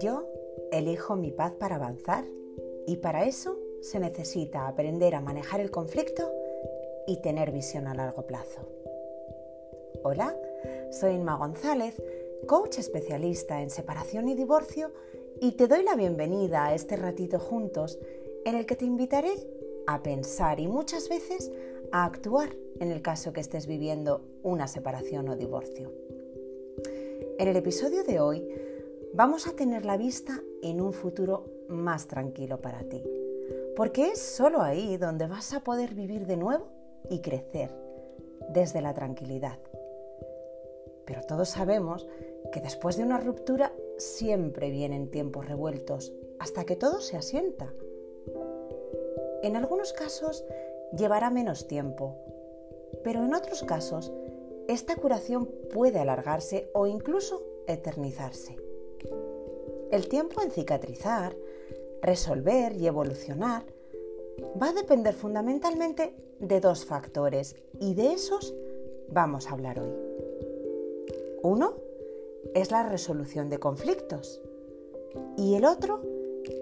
Yo elijo mi paz para avanzar y para eso se necesita aprender a manejar el conflicto y tener visión a largo plazo. Hola, soy Inma González, coach especialista en separación y divorcio y te doy la bienvenida a este ratito juntos en el que te invitaré a pensar y muchas veces a actuar en el caso que estés viviendo una separación o divorcio. En el episodio de hoy vamos a tener la vista en un futuro más tranquilo para ti, porque es solo ahí donde vas a poder vivir de nuevo y crecer desde la tranquilidad. Pero todos sabemos que después de una ruptura siempre vienen tiempos revueltos hasta que todo se asienta. En algunos casos llevará menos tiempo, pero en otros casos esta curación puede alargarse o incluso eternizarse. El tiempo en cicatrizar, resolver y evolucionar va a depender fundamentalmente de dos factores y de esos vamos a hablar hoy. Uno es la resolución de conflictos y el otro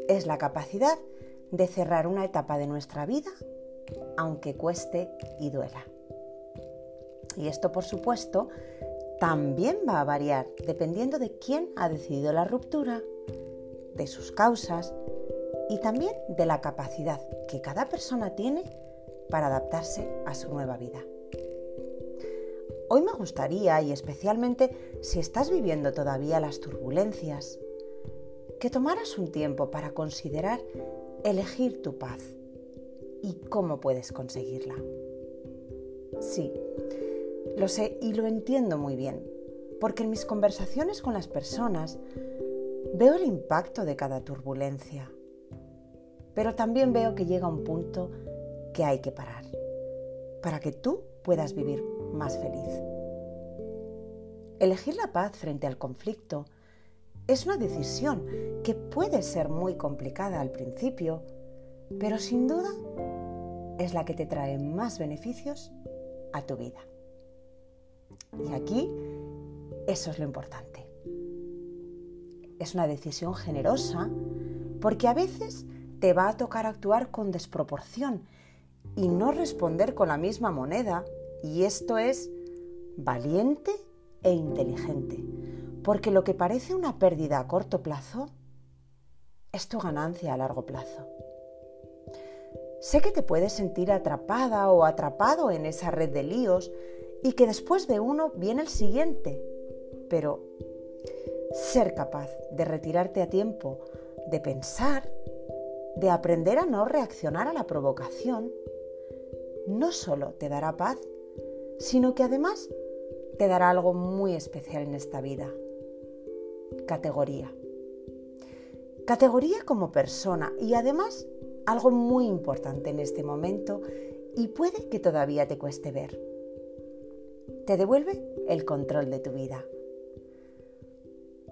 es la capacidad de cerrar una etapa de nuestra vida aunque cueste y duela. Y esto, por supuesto, también va a variar dependiendo de quién ha decidido la ruptura, de sus causas y también de la capacidad que cada persona tiene para adaptarse a su nueva vida. Hoy me gustaría, y especialmente si estás viviendo todavía las turbulencias, que tomaras un tiempo para considerar elegir tu paz y cómo puedes conseguirla. Sí, lo sé y lo entiendo muy bien, porque en mis conversaciones con las personas veo el impacto de cada turbulencia, pero también veo que llega un punto que hay que parar para que tú puedas vivir más feliz. Elegir la paz frente al conflicto es una decisión que puede ser muy complicada al principio, pero sin duda es la que te trae más beneficios a tu vida. Y aquí eso es lo importante. Es una decisión generosa porque a veces te va a tocar actuar con desproporción y no responder con la misma moneda. Y esto es valiente e inteligente, porque lo que parece una pérdida a corto plazo es tu ganancia a largo plazo. Sé que te puedes sentir atrapada o atrapado en esa red de líos y que después de uno viene el siguiente, pero ser capaz de retirarte a tiempo, de pensar, de aprender a no reaccionar a la provocación, no solo te dará paz, sino que además te dará algo muy especial en esta vida. Categoría. Categoría como persona y además algo muy importante en este momento y puede que todavía te cueste ver. Te devuelve el control de tu vida.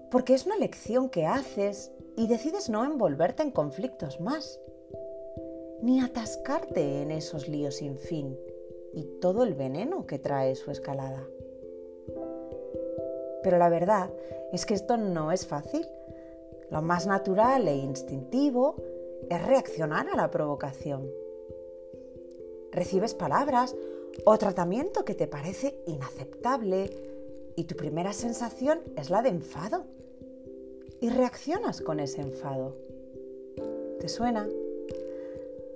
Porque es una lección que haces y decides no envolverte en conflictos más, ni atascarte en esos líos sin fin y todo el veneno que trae su escalada. Pero la verdad es que esto no es fácil. Lo más natural e instintivo es reaccionar a la provocación. Recibes palabras o tratamiento que te parece inaceptable y tu primera sensación es la de enfado. Y reaccionas con ese enfado. ¿Te suena?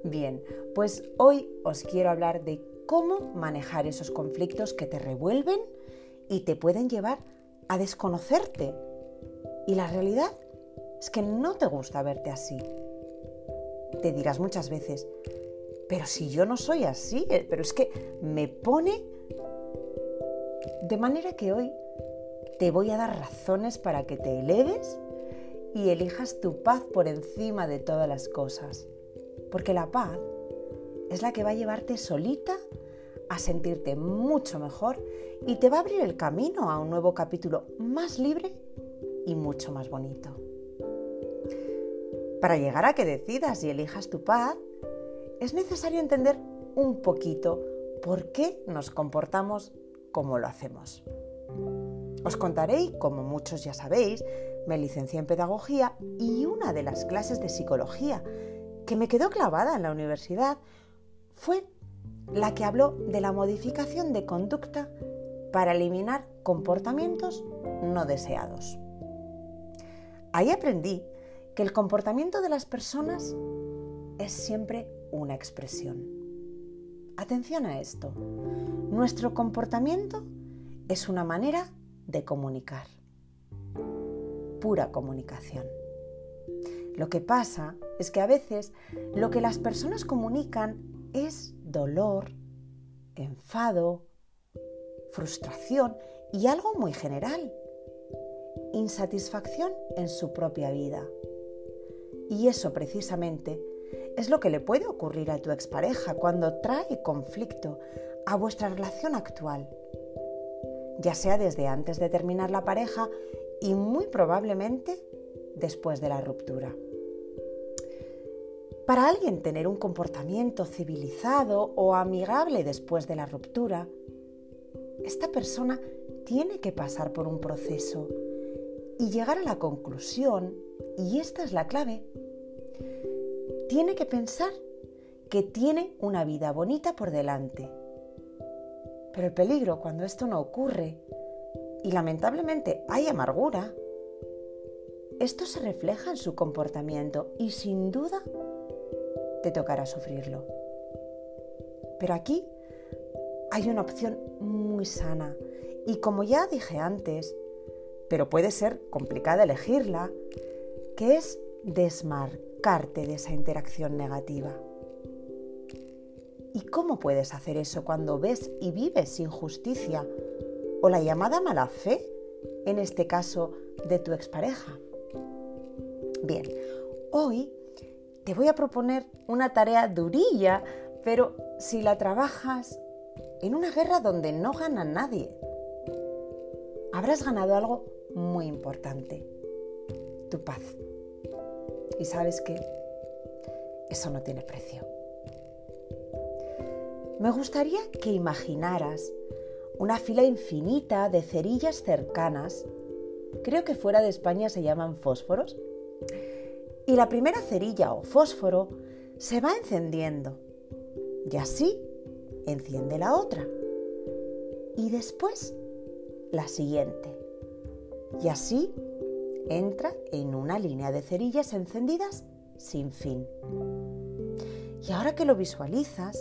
Bien, pues hoy os quiero hablar de cómo manejar esos conflictos que te revuelven y te pueden llevar a desconocerte. Y la realidad es que no te gusta verte así te dirás muchas veces, pero si yo no soy así, eh, pero es que me pone... De manera que hoy te voy a dar razones para que te eleves y elijas tu paz por encima de todas las cosas. Porque la paz es la que va a llevarte solita a sentirte mucho mejor y te va a abrir el camino a un nuevo capítulo más libre y mucho más bonito. Para llegar a que decidas y elijas tu paz, es necesario entender un poquito por qué nos comportamos cómo lo hacemos. Os contaré como muchos ya sabéis, me licencié en pedagogía y una de las clases de psicología que me quedó clavada en la universidad fue la que habló de la modificación de conducta para eliminar comportamientos no deseados. Ahí aprendí que el comportamiento de las personas es siempre una expresión. Atención a esto. Nuestro comportamiento es una manera de comunicar. Pura comunicación. Lo que pasa es que a veces lo que las personas comunican es dolor, enfado, frustración y algo muy general, insatisfacción en su propia vida. Y eso precisamente es lo que le puede ocurrir a tu expareja cuando trae conflicto a vuestra relación actual, ya sea desde antes de terminar la pareja y muy probablemente después de la ruptura. Para alguien tener un comportamiento civilizado o amigable después de la ruptura, esta persona tiene que pasar por un proceso y llegar a la conclusión, y esta es la clave, tiene que pensar que tiene una vida bonita por delante. Pero el peligro cuando esto no ocurre, y lamentablemente hay amargura, esto se refleja en su comportamiento y sin duda te tocará sufrirlo. Pero aquí hay una opción muy sana y como ya dije antes, pero puede ser complicada elegirla, que es de esa interacción negativa. ¿Y cómo puedes hacer eso cuando ves y vives injusticia o la llamada mala fe, en este caso de tu expareja? Bien, hoy te voy a proponer una tarea durilla, pero si la trabajas en una guerra donde no gana nadie, habrás ganado algo muy importante, tu paz. Y sabes que eso no tiene precio. Me gustaría que imaginaras una fila infinita de cerillas cercanas, creo que fuera de España se llaman fósforos, y la primera cerilla o fósforo se va encendiendo y así enciende la otra. Y después la siguiente. Y así entra en una línea de cerillas encendidas sin fin. Y ahora que lo visualizas,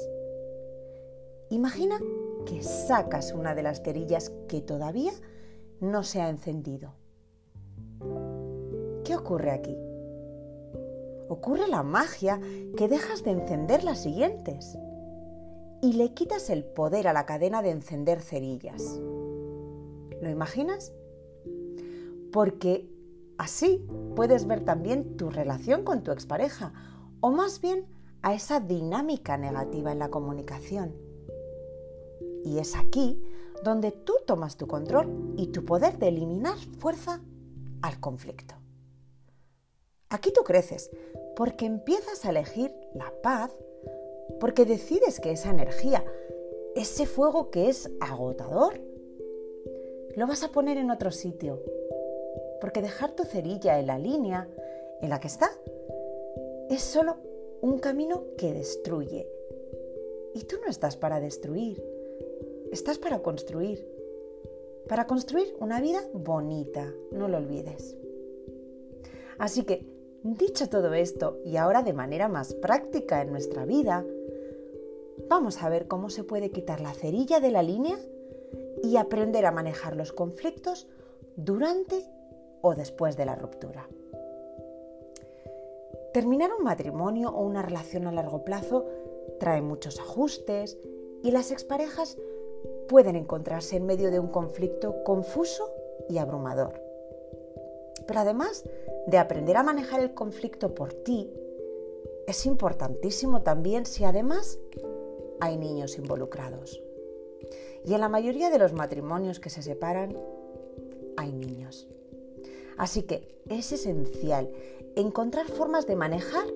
imagina que sacas una de las cerillas que todavía no se ha encendido. ¿Qué ocurre aquí? ocurre la magia que dejas de encender las siguientes y le quitas el poder a la cadena de encender cerillas. ¿Lo imaginas? Porque así puedes ver también tu relación con tu expareja o más bien a esa dinámica negativa en la comunicación. Y es aquí donde tú tomas tu control y tu poder de eliminar fuerza al conflicto. Aquí tú creces, porque empiezas a elegir la paz, porque decides que esa energía, ese fuego que es agotador, lo vas a poner en otro sitio, porque dejar tu cerilla en la línea en la que está es solo un camino que destruye. Y tú no estás para destruir, estás para construir, para construir una vida bonita, no lo olvides. Así que Dicho todo esto, y ahora de manera más práctica en nuestra vida, vamos a ver cómo se puede quitar la cerilla de la línea y aprender a manejar los conflictos durante o después de la ruptura. Terminar un matrimonio o una relación a largo plazo trae muchos ajustes y las exparejas pueden encontrarse en medio de un conflicto confuso y abrumador. Pero además de aprender a manejar el conflicto por ti, es importantísimo también si además hay niños involucrados. Y en la mayoría de los matrimonios que se separan hay niños. Así que es esencial encontrar formas de manejar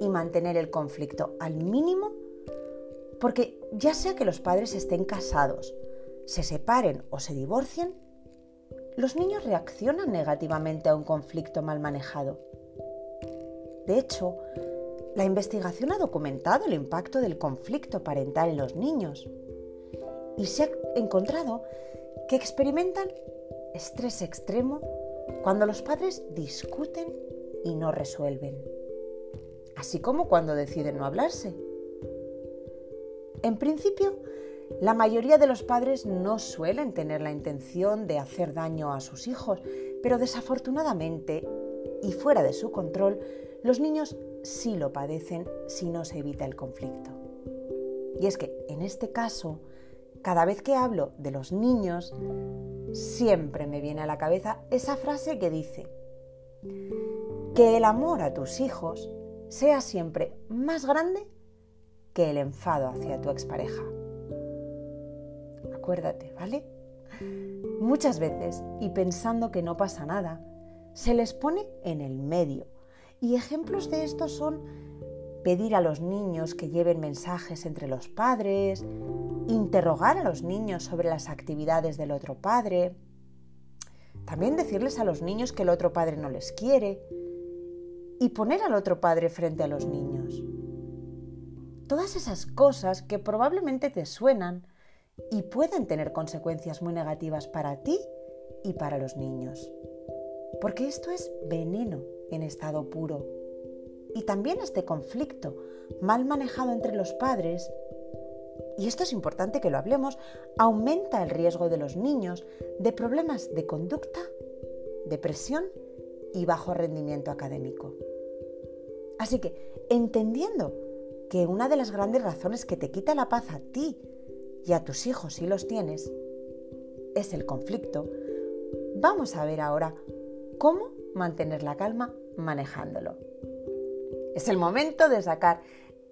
y mantener el conflicto al mínimo porque ya sea que los padres estén casados, se separen o se divorcien, los niños reaccionan negativamente a un conflicto mal manejado. De hecho, la investigación ha documentado el impacto del conflicto parental en los niños y se ha encontrado que experimentan estrés extremo cuando los padres discuten y no resuelven, así como cuando deciden no hablarse. En principio, la mayoría de los padres no suelen tener la intención de hacer daño a sus hijos, pero desafortunadamente, y fuera de su control, los niños sí lo padecen si no se evita el conflicto. Y es que, en este caso, cada vez que hablo de los niños, siempre me viene a la cabeza esa frase que dice, que el amor a tus hijos sea siempre más grande que el enfado hacia tu expareja. Acuérdate, ¿vale? Muchas veces, y pensando que no pasa nada, se les pone en el medio. Y ejemplos de esto son pedir a los niños que lleven mensajes entre los padres, interrogar a los niños sobre las actividades del otro padre, también decirles a los niños que el otro padre no les quiere y poner al otro padre frente a los niños. Todas esas cosas que probablemente te suenan y pueden tener consecuencias muy negativas para ti y para los niños. Porque esto es veneno en estado puro. Y también este conflicto mal manejado entre los padres, y esto es importante que lo hablemos, aumenta el riesgo de los niños de problemas de conducta, depresión y bajo rendimiento académico. Así que, entendiendo que una de las grandes razones que te quita la paz a ti y a tus hijos si los tienes es el conflicto, vamos a ver ahora cómo mantener la calma manejándolo. Es el momento de sacar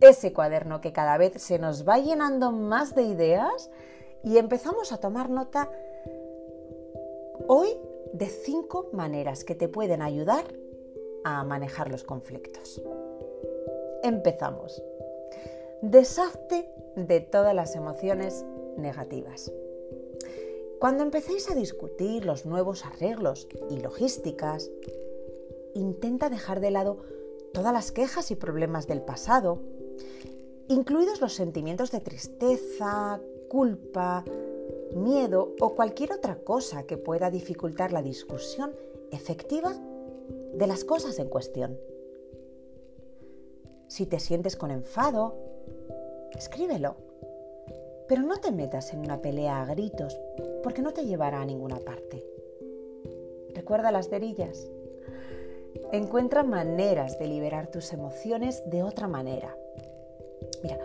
ese cuaderno que cada vez se nos va llenando más de ideas y empezamos a tomar nota hoy de cinco maneras que te pueden ayudar a manejar los conflictos. Empezamos. Deshazte de todas las emociones negativas. Cuando empecéis a discutir los nuevos arreglos y logísticas, intenta dejar de lado todas las quejas y problemas del pasado, incluidos los sentimientos de tristeza, culpa, miedo o cualquier otra cosa que pueda dificultar la discusión efectiva de las cosas en cuestión. Si te sientes con enfado, escríbelo. Pero no te metas en una pelea a gritos, porque no te llevará a ninguna parte. Recuerda las cerillas. Encuentra maneras de liberar tus emociones de otra manera. Mira,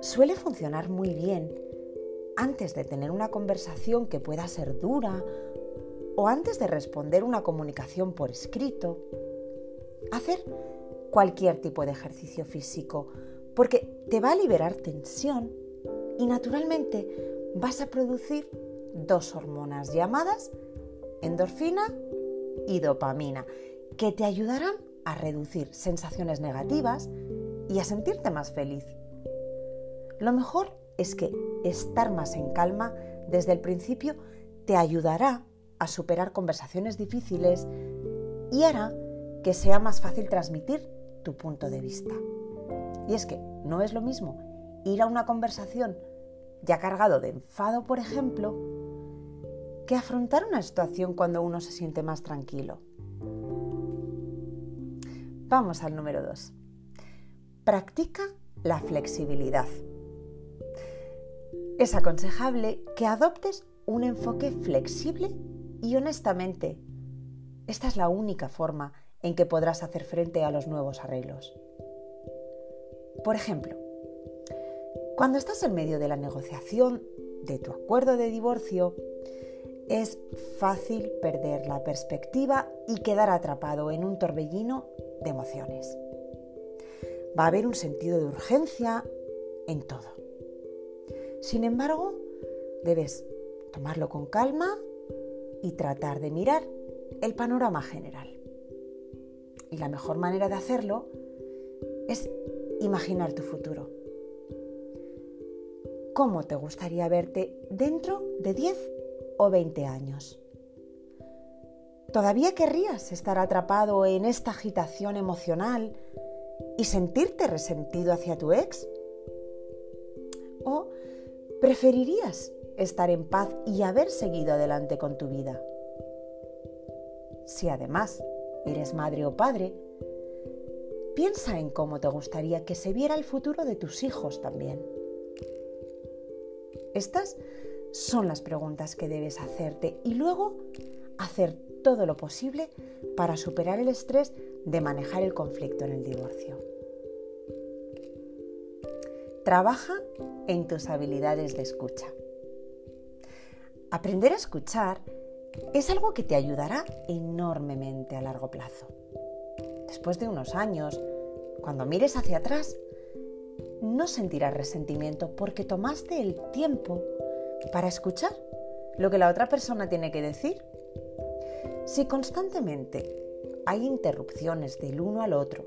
suele funcionar muy bien antes de tener una conversación que pueda ser dura o antes de responder una comunicación por escrito. Hacer cualquier tipo de ejercicio físico porque te va a liberar tensión y naturalmente vas a producir dos hormonas llamadas endorfina y dopamina que te ayudarán a reducir sensaciones negativas y a sentirte más feliz. Lo mejor es que estar más en calma desde el principio te ayudará a superar conversaciones difíciles y hará que sea más fácil transmitir tu punto de vista. Y es que no es lo mismo ir a una conversación ya cargado de enfado, por ejemplo, que afrontar una situación cuando uno se siente más tranquilo. Vamos al número 2. Practica la flexibilidad. Es aconsejable que adoptes un enfoque flexible y honestamente. Esta es la única forma en que podrás hacer frente a los nuevos arreglos. Por ejemplo, cuando estás en medio de la negociación de tu acuerdo de divorcio, es fácil perder la perspectiva y quedar atrapado en un torbellino de emociones. Va a haber un sentido de urgencia en todo. Sin embargo, debes tomarlo con calma y tratar de mirar el panorama general. Y la mejor manera de hacerlo es imaginar tu futuro. cómo te gustaría verte dentro de 10 o 20 años. ¿Todavía querrías estar atrapado en esta agitación emocional y sentirte resentido hacia tu ex? ¿O preferirías estar en paz y haber seguido adelante con tu vida? Si además eres madre o padre, piensa en cómo te gustaría que se viera el futuro de tus hijos también. Estas son las preguntas que debes hacerte y luego hacer todo lo posible para superar el estrés de manejar el conflicto en el divorcio. Trabaja en tus habilidades de escucha. Aprender a escuchar es algo que te ayudará enormemente a largo plazo. Después de unos años, cuando mires hacia atrás, no sentirás resentimiento porque tomaste el tiempo para escuchar lo que la otra persona tiene que decir. Si constantemente hay interrupciones del uno al otro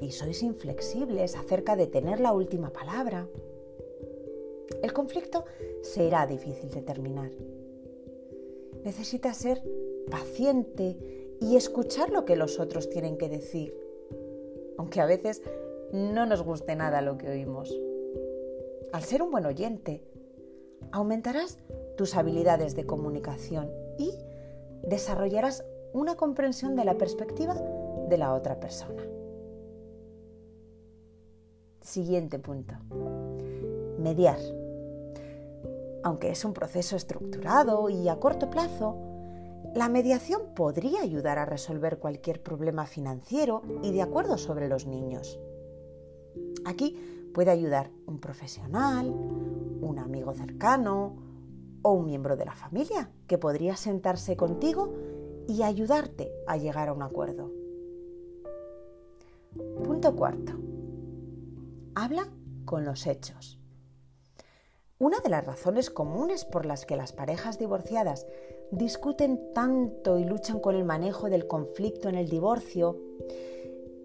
y sois inflexibles acerca de tener la última palabra, el conflicto será difícil de terminar. Necesitas ser paciente y escuchar lo que los otros tienen que decir, aunque a veces no nos guste nada lo que oímos. Al ser un buen oyente, aumentarás tus habilidades de comunicación y desarrollarás una comprensión de la perspectiva de la otra persona. Siguiente punto. Mediar. Aunque es un proceso estructurado y a corto plazo, la mediación podría ayudar a resolver cualquier problema financiero y de acuerdo sobre los niños. Aquí puede ayudar un profesional, un amigo cercano o un miembro de la familia que podría sentarse contigo y ayudarte a llegar a un acuerdo. Punto cuarto. Habla con los hechos. Una de las razones comunes por las que las parejas divorciadas discuten tanto y luchan con el manejo del conflicto en el divorcio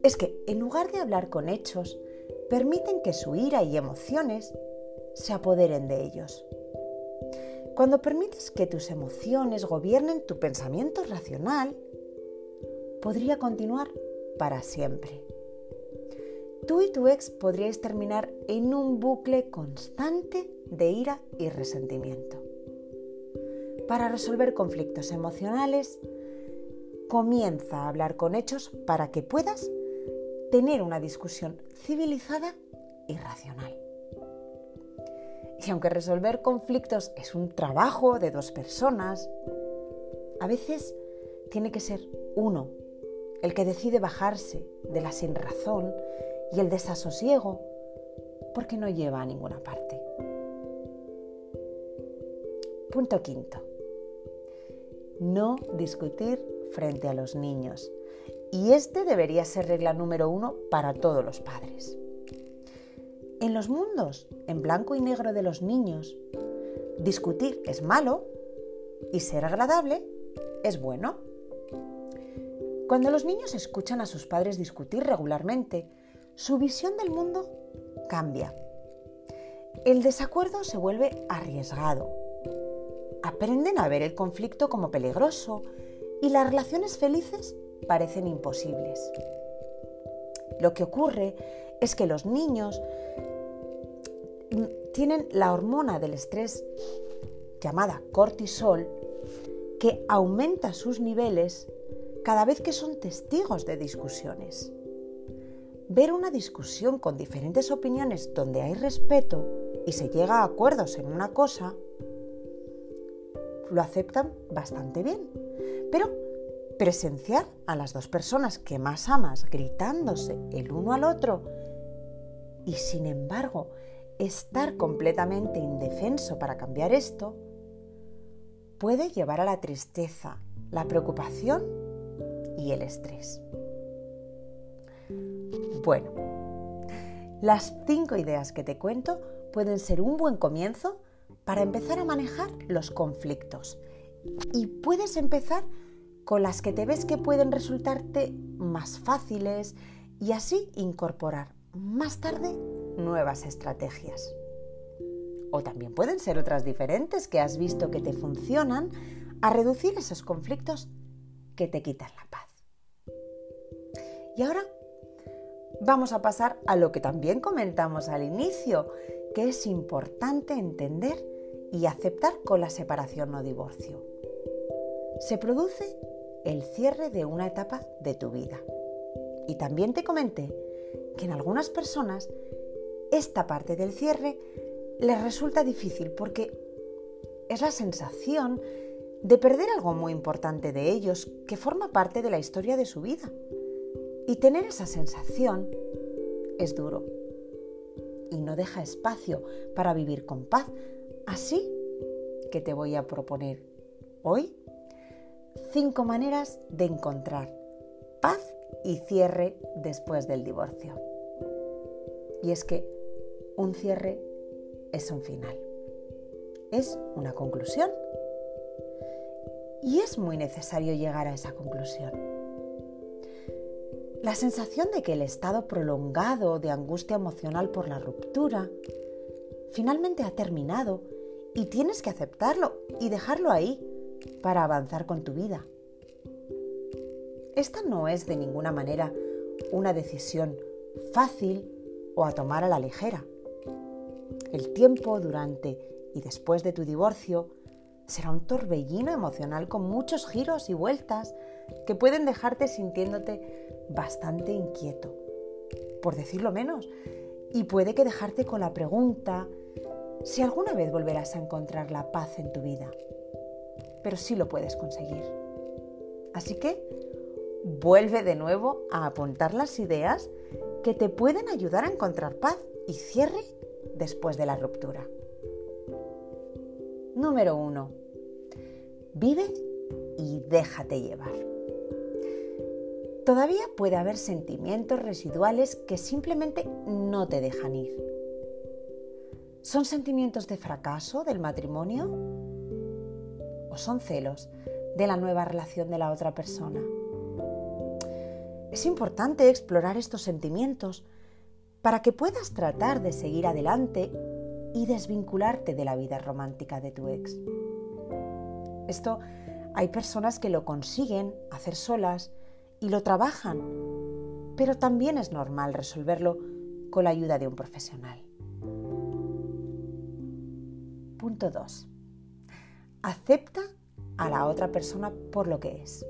es que en lugar de hablar con hechos, permiten que su ira y emociones se apoderen de ellos. Cuando permites que tus emociones gobiernen tu pensamiento racional, podría continuar para siempre. Tú y tu ex podríais terminar en un bucle constante de ira y resentimiento. Para resolver conflictos emocionales, comienza a hablar con hechos para que puedas tener una discusión civilizada y racional. Y aunque resolver conflictos es un trabajo de dos personas, a veces tiene que ser uno el que decide bajarse de la sinrazón y el desasosiego porque no lleva a ninguna parte. Punto quinto. No discutir frente a los niños. Y este debería ser regla número uno para todos los padres. En los mundos en blanco y negro de los niños, discutir es malo y ser agradable es bueno. Cuando los niños escuchan a sus padres discutir regularmente, su visión del mundo cambia. El desacuerdo se vuelve arriesgado. Aprenden a ver el conflicto como peligroso y las relaciones felices parecen imposibles. Lo que ocurre es que los niños tienen la hormona del estrés llamada cortisol que aumenta sus niveles cada vez que son testigos de discusiones. Ver una discusión con diferentes opiniones donde hay respeto y se llega a acuerdos en una cosa, lo aceptan bastante bien. Pero presenciar a las dos personas que más amas gritándose el uno al otro y sin embargo estar completamente indefenso para cambiar esto, puede llevar a la tristeza, la preocupación y el estrés. Bueno, las cinco ideas que te cuento pueden ser un buen comienzo para empezar a manejar los conflictos. Y puedes empezar con las que te ves que pueden resultarte más fáciles y así incorporar más tarde nuevas estrategias. o también pueden ser otras diferentes que has visto que te funcionan a reducir esos conflictos que te quitan la paz. Y ahora vamos a pasar a lo que también comentamos al inicio, que es importante entender y aceptar con la separación o divorcio. Se produce el cierre de una etapa de tu vida. Y también te comenté que en algunas personas esta parte del cierre les resulta difícil porque es la sensación de perder algo muy importante de ellos que forma parte de la historia de su vida. Y tener esa sensación es duro y no deja espacio para vivir con paz. Así que te voy a proponer hoy cinco maneras de encontrar paz y cierre después del divorcio. Y es que un cierre es un final, es una conclusión y es muy necesario llegar a esa conclusión. La sensación de que el estado prolongado de angustia emocional por la ruptura finalmente ha terminado y tienes que aceptarlo y dejarlo ahí para avanzar con tu vida. Esta no es de ninguna manera una decisión fácil o a tomar a la ligera. El tiempo durante y después de tu divorcio será un torbellino emocional con muchos giros y vueltas que pueden dejarte sintiéndote bastante inquieto, por decirlo menos, y puede que dejarte con la pregunta si alguna vez volverás a encontrar la paz en tu vida. Pero sí lo puedes conseguir. Así que vuelve de nuevo a apuntar las ideas que te pueden ayudar a encontrar paz y cierre después de la ruptura. Número 1. Vive y déjate llevar. Todavía puede haber sentimientos residuales que simplemente no te dejan ir. ¿Son sentimientos de fracaso del matrimonio? ¿O son celos de la nueva relación de la otra persona? Es importante explorar estos sentimientos para que puedas tratar de seguir adelante y desvincularte de la vida romántica de tu ex. Esto hay personas que lo consiguen hacer solas y lo trabajan, pero también es normal resolverlo con la ayuda de un profesional. Punto 2. Acepta a la otra persona por lo que es.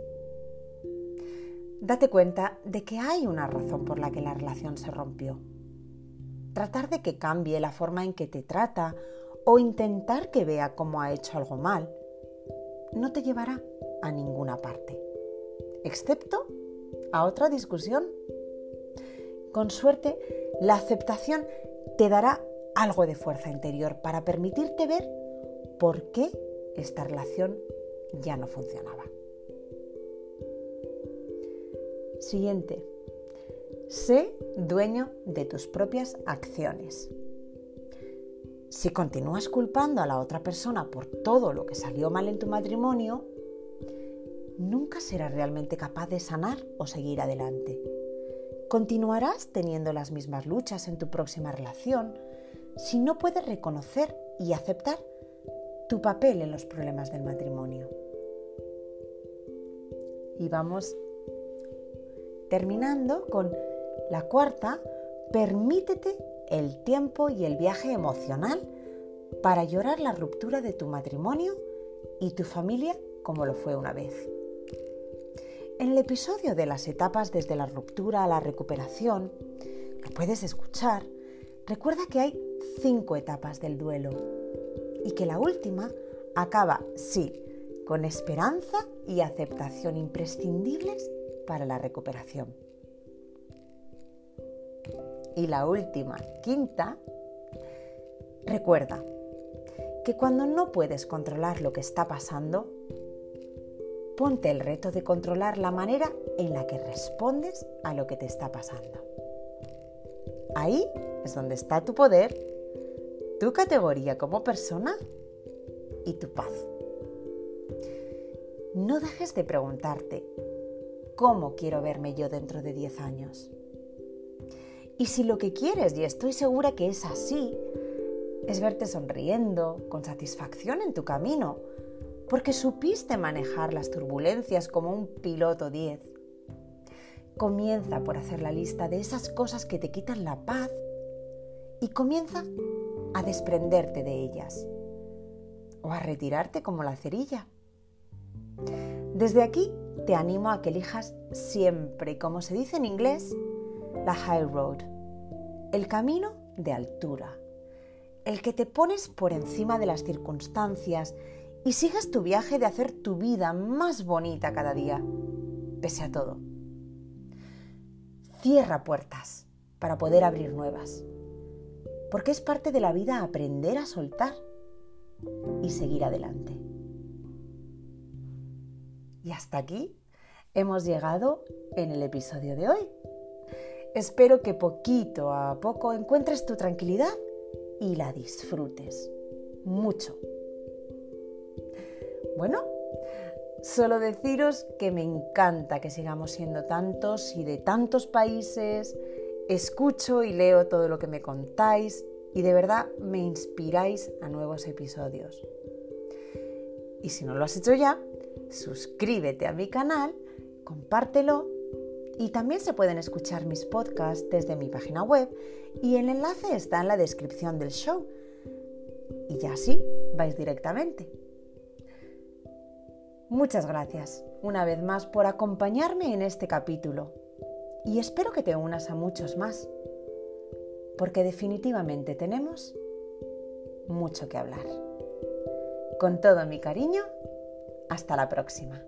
Date cuenta de que hay una razón por la que la relación se rompió tratar de que cambie la forma en que te trata o intentar que vea cómo ha hecho algo mal, no te llevará a ninguna parte, excepto a otra discusión. Con suerte, la aceptación te dará algo de fuerza interior para permitirte ver por qué esta relación ya no funcionaba. Siguiente. Sé dueño de tus propias acciones. Si continúas culpando a la otra persona por todo lo que salió mal en tu matrimonio, nunca serás realmente capaz de sanar o seguir adelante. Continuarás teniendo las mismas luchas en tu próxima relación si no puedes reconocer y aceptar tu papel en los problemas del matrimonio. Y vamos terminando con la cuarta, permítete el tiempo y el viaje emocional para llorar la ruptura de tu matrimonio y tu familia como lo fue una vez. En el episodio de las etapas desde la ruptura a la recuperación, lo puedes escuchar, recuerda que hay cinco etapas del duelo y que la última acaba, sí, con esperanza y aceptación imprescindibles para la recuperación. Y la última, quinta, recuerda que cuando no puedes controlar lo que está pasando, ponte el reto de controlar la manera en la que respondes a lo que te está pasando. Ahí es donde está tu poder, tu categoría como persona y tu paz. No dejes de preguntarte, ¿cómo quiero verme yo dentro de 10 años? Y si lo que quieres, y estoy segura que es así, es verte sonriendo, con satisfacción en tu camino, porque supiste manejar las turbulencias como un piloto 10. Comienza por hacer la lista de esas cosas que te quitan la paz y comienza a desprenderte de ellas o a retirarte como la cerilla. Desde aquí te animo a que elijas siempre, como se dice en inglés, la high road, el camino de altura, el que te pones por encima de las circunstancias y sigas tu viaje de hacer tu vida más bonita cada día, pese a todo. Cierra puertas para poder abrir nuevas, porque es parte de la vida aprender a soltar y seguir adelante. Y hasta aquí hemos llegado en el episodio de hoy. Espero que poquito a poco encuentres tu tranquilidad y la disfrutes mucho. Bueno, solo deciros que me encanta que sigamos siendo tantos y de tantos países. Escucho y leo todo lo que me contáis y de verdad me inspiráis a nuevos episodios. Y si no lo has hecho ya, suscríbete a mi canal, compártelo y también se pueden escuchar mis podcasts desde mi página web y el enlace está en la descripción del show. Y ya sí, vais directamente. Muchas gracias una vez más por acompañarme en este capítulo y espero que te unas a muchos más, porque definitivamente tenemos mucho que hablar. Con todo mi cariño, hasta la próxima.